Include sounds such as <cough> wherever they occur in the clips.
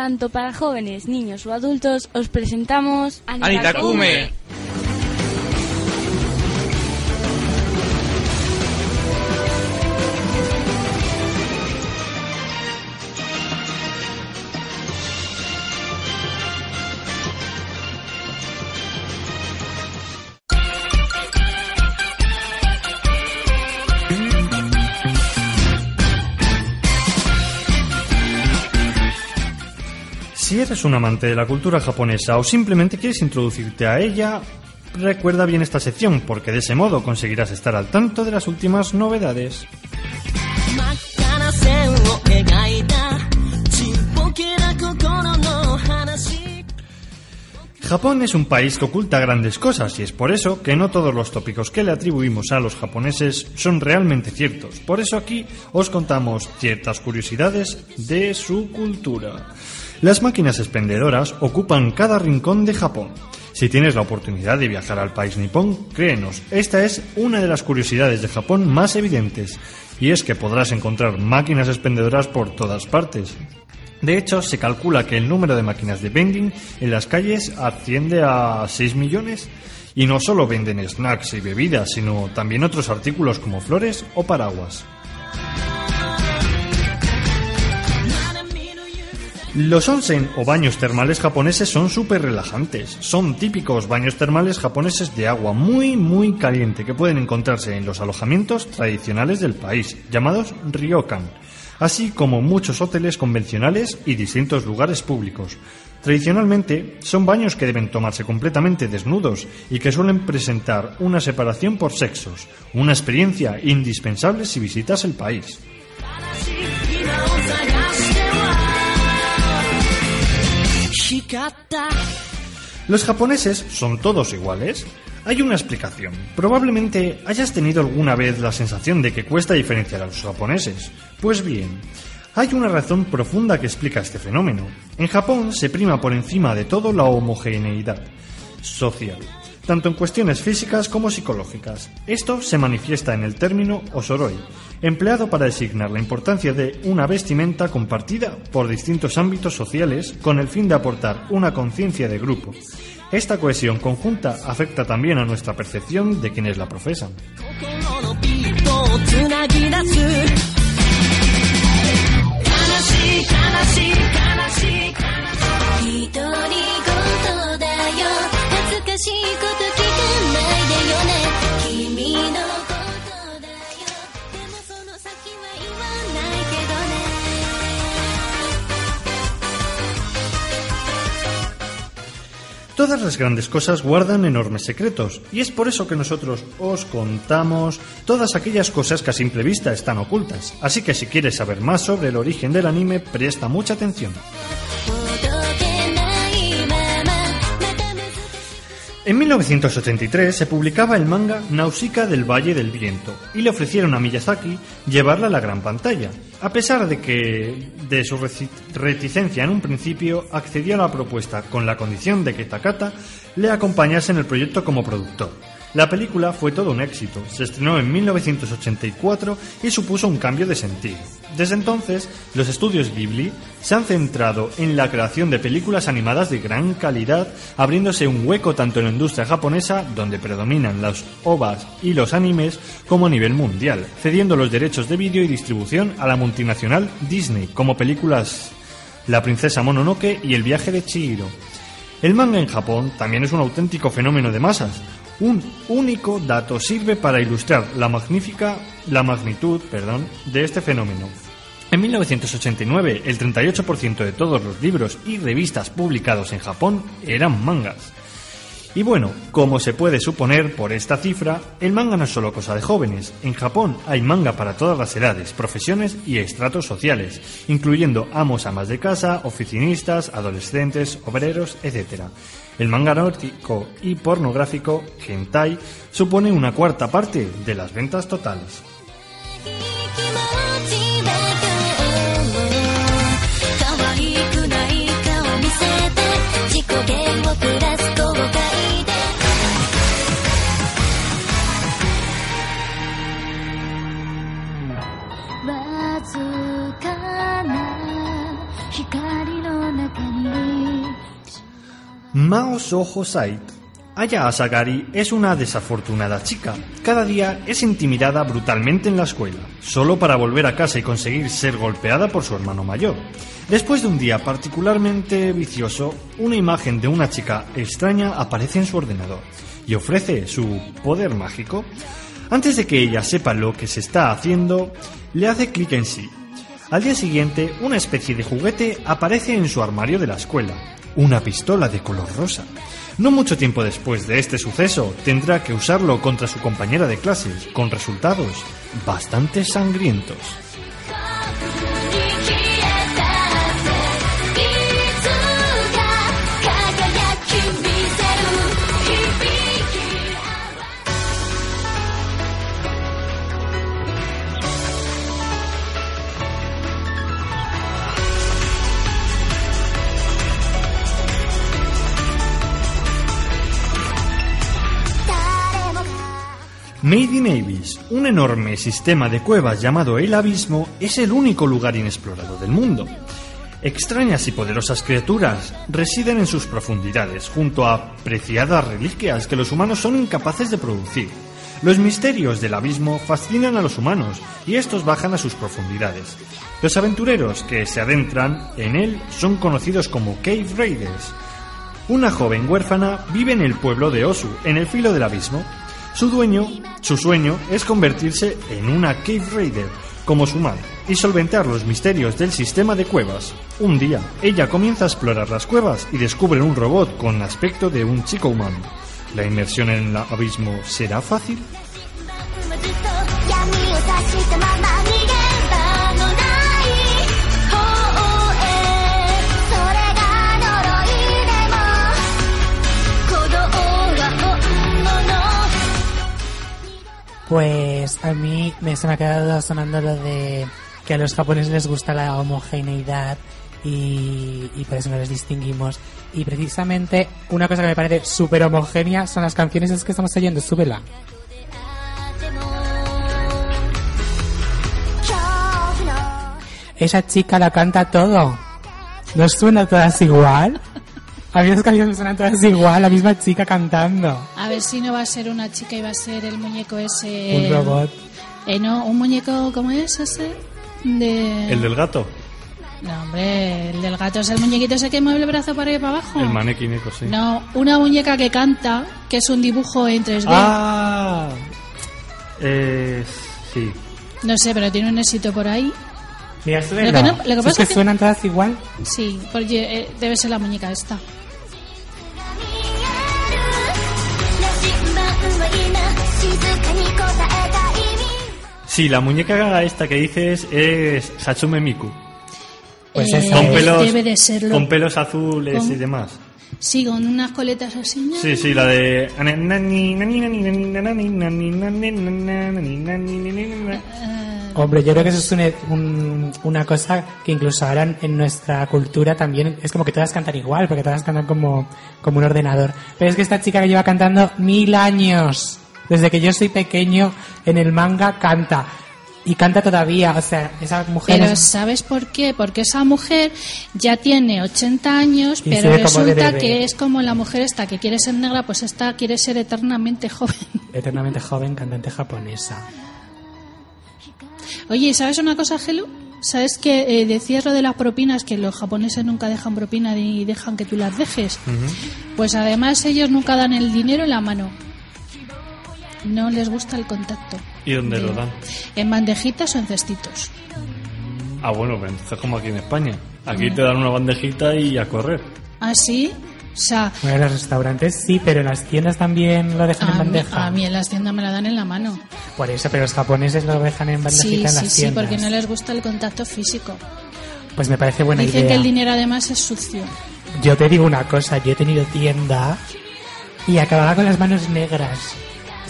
tanto para jóvenes, niños o adultos, os presentamos Anitakume. Si eres un amante de la cultura japonesa o simplemente quieres introducirte a ella, recuerda bien esta sección porque de ese modo conseguirás estar al tanto de las últimas novedades. Japón es un país que oculta grandes cosas y es por eso que no todos los tópicos que le atribuimos a los japoneses son realmente ciertos. Por eso aquí os contamos ciertas curiosidades de su cultura. Las máquinas expendedoras ocupan cada rincón de Japón. Si tienes la oportunidad de viajar al país nipón, créenos, esta es una de las curiosidades de Japón más evidentes, y es que podrás encontrar máquinas expendedoras por todas partes. De hecho, se calcula que el número de máquinas de vending en las calles asciende a 6 millones. Y no solo venden snacks y bebidas, sino también otros artículos como flores o paraguas. Los onsen o baños termales japoneses son súper relajantes. Son típicos baños termales japoneses de agua muy muy caliente que pueden encontrarse en los alojamientos tradicionales del país, llamados ryokan, así como muchos hoteles convencionales y distintos lugares públicos. Tradicionalmente son baños que deben tomarse completamente desnudos y que suelen presentar una separación por sexos, una experiencia indispensable si visitas el país. ¿Los japoneses son todos iguales? Hay una explicación. Probablemente hayas tenido alguna vez la sensación de que cuesta diferenciar a los japoneses. Pues bien, hay una razón profunda que explica este fenómeno. En Japón se prima por encima de todo la homogeneidad social, tanto en cuestiones físicas como psicológicas. Esto se manifiesta en el término osoroi, empleado para designar la importancia de una vestimenta compartida por distintos ámbitos sociales con el fin de aportar una conciencia de grupo. Esta cohesión conjunta afecta también a nuestra percepción de quienes la profesan. Todas las grandes cosas guardan enormes secretos, y es por eso que nosotros os contamos todas aquellas cosas que a simple vista están ocultas. Así que si quieres saber más sobre el origen del anime, presta mucha atención. En 1983 se publicaba el manga Nausicaa del Valle del Viento y le ofrecieron a Miyazaki llevarla a la gran pantalla. A pesar de que de su reticencia en un principio, accedió a la propuesta con la condición de que Takata le acompañase en el proyecto como productor. La película fue todo un éxito, se estrenó en 1984 y supuso un cambio de sentido. Desde entonces, los estudios Ghibli se han centrado en la creación de películas animadas de gran calidad, abriéndose un hueco tanto en la industria japonesa, donde predominan los OVAs y los animes, como a nivel mundial, cediendo los derechos de vídeo y distribución a la multinacional Disney, como películas La princesa Mononoke y El viaje de Chihiro. El manga en Japón también es un auténtico fenómeno de masas. Un único dato sirve para ilustrar la magnífica la magnitud, perdón, de este fenómeno. En 1989, el 38% de todos los libros y revistas publicados en Japón eran mangas. Y bueno, como se puede suponer por esta cifra, el manga no es solo cosa de jóvenes. En Japón hay manga para todas las edades, profesiones y estratos sociales, incluyendo amos amas de casa, oficinistas, adolescentes, obreros, etc. El manga erótico y pornográfico, hentai, supone una cuarta parte de las ventas totales. Mao Soho Sait. Aya Asagari es una desafortunada chica. Cada día es intimidada brutalmente en la escuela, solo para volver a casa y conseguir ser golpeada por su hermano mayor. Después de un día particularmente vicioso, una imagen de una chica extraña aparece en su ordenador y ofrece su poder mágico. Antes de que ella sepa lo que se está haciendo, le hace clic en sí. Al día siguiente, una especie de juguete aparece en su armario de la escuela, una pistola de color rosa. No mucho tiempo después de este suceso, tendrá que usarlo contra su compañera de clases, con resultados bastante sangrientos. Made in Abyss, un enorme sistema de cuevas llamado el Abismo, es el único lugar inexplorado del mundo. Extrañas y poderosas criaturas residen en sus profundidades, junto a preciadas reliquias que los humanos son incapaces de producir. Los misterios del abismo fascinan a los humanos y estos bajan a sus profundidades. Los aventureros que se adentran en él son conocidos como Cave Raiders. Una joven huérfana vive en el pueblo de Osu, en el filo del abismo. Su dueño, su sueño es convertirse en una Cave Raider, como su madre, y solventar los misterios del sistema de cuevas. Un día, ella comienza a explorar las cuevas y descubre un robot con aspecto de un chico humano. ¿La inmersión en el abismo será fácil? Pues a mí me se me ha quedado sonando lo de que a los japoneses les gusta la homogeneidad y, por eso no les distinguimos. Y precisamente una cosa que me parece súper homogénea son las canciones que estamos oyendo, súbela. Esa chica la canta todo. ¿No suena todas igual? A mí las canciones me suenan todas igual, la misma chica cantando. A ver si no va a ser una chica y va a ser el muñeco ese. Un robot. Eh, no, un muñeco, ¿cómo es ese? De... ¿El del gato? No, hombre, el del gato es el muñequito ese que mueve el brazo para arriba y para abajo. El manequín eco, sí. No, una muñeca que canta, que es un dibujo en 3D. Ah, eh, sí. No sé, pero tiene un éxito por ahí. Mira. Lo que no- lo que Si es pasa que es que- suenan todas igual. Sí, porque eh, debe ser la muñeca esta. Sí, la muñeca esta que dices es Hatsume Miku. Pues Eh, esa Con es. pelos, Debe de serlo. con pelos azules Con- y demás. Sí, con unas coletas así. ¿no? Sí, sí, la de... Hombre, yo creo que eso es una, un- una cosa que incluso ahora en- en nuestra cultura también es como que todas cantan igual, porque todas cantan como, como un ordenador. Pero es que esta chica que lleva cantando mil años, desde que yo soy pequeño, en el manga canta. Y canta todavía, o sea, esa mujer Pero es- ¿sabes por qué? Porque esa mujer ya tiene 80 años, Y pero resulta que es como la mujer esta que quiere ser negra, pues esta quiere ser eternamente joven. <laughs> eternamente joven cantante japonesa. Oye, ¿sabes una cosa, Gelu? ¿Sabes que eh, decías lo de las propinas, que los japoneses nunca dejan propina ni dejan que tú las dejes? Pues además ellos nunca dan el dinero en la mano. No les gusta el contacto. ¿Y dónde De- lo dan? En bandejitas o en cestitos. Ah, bueno, pero entonces como aquí en España. Aquí te dan una bandejita y a correr. ¿Ah, sí? O sea, Bueno, en los restaurantes sí, pero en las tiendas también lo dejan en a mí, bandeja. a mí en las tiendas me la dan en la mano. Por eso, pero los japoneses lo dejan en bandejita Sí, en las sí, sí, tiendas. porque no les gusta el contacto físico. Pues me parece buena Dicen idea. que el dinero además es sucio. Yo te digo una cosa, yo he tenido tienda y acababa con las manos negras.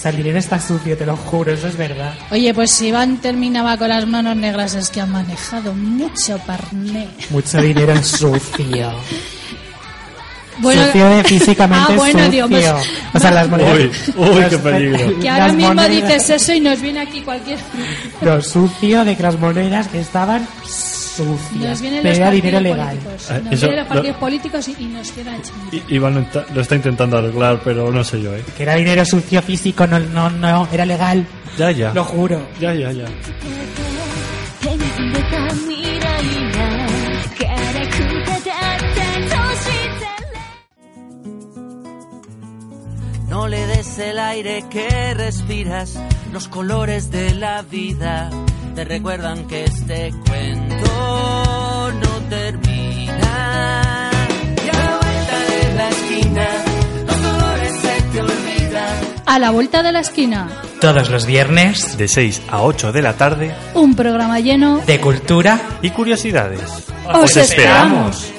O sea, el dinero está sucio, te lo juro, eso es verdad. Oye, pues si Iván terminaba con las manos negras es que ha manejado mucho parné. Mucho dinero en sucio. <laughs> Bueno, sucio de físicamente <laughs> ah, bueno, sucio. Dios, pues, o sea, las monedas... Uy, uy, qué peligro. que ahora las mismo monedas- dices eso y nos viene aquí cualquier... Lo sucio de que las monedas estaban sucias. Pega dinero legal. Nos vienen los ah, partidos políticos y, nos queda y, Iván lo está, intentando arreglar, pero no sé yo, ¿eh? Que era dinero sucio físico, no, no, no, era legal. Ya, ya. Lo juro. Ya, ya, ya. No le des el aire que respiras, los colores de la vida te recuerdan que este cuento no termina. Y a la vuelta de la esquina, los dolores se te olvidan. A la vuelta de la esquina, Todos los viernes De 6 a 8 de la tarde un programa lleno. de cultura y curiosidades. ¡Os esperamos!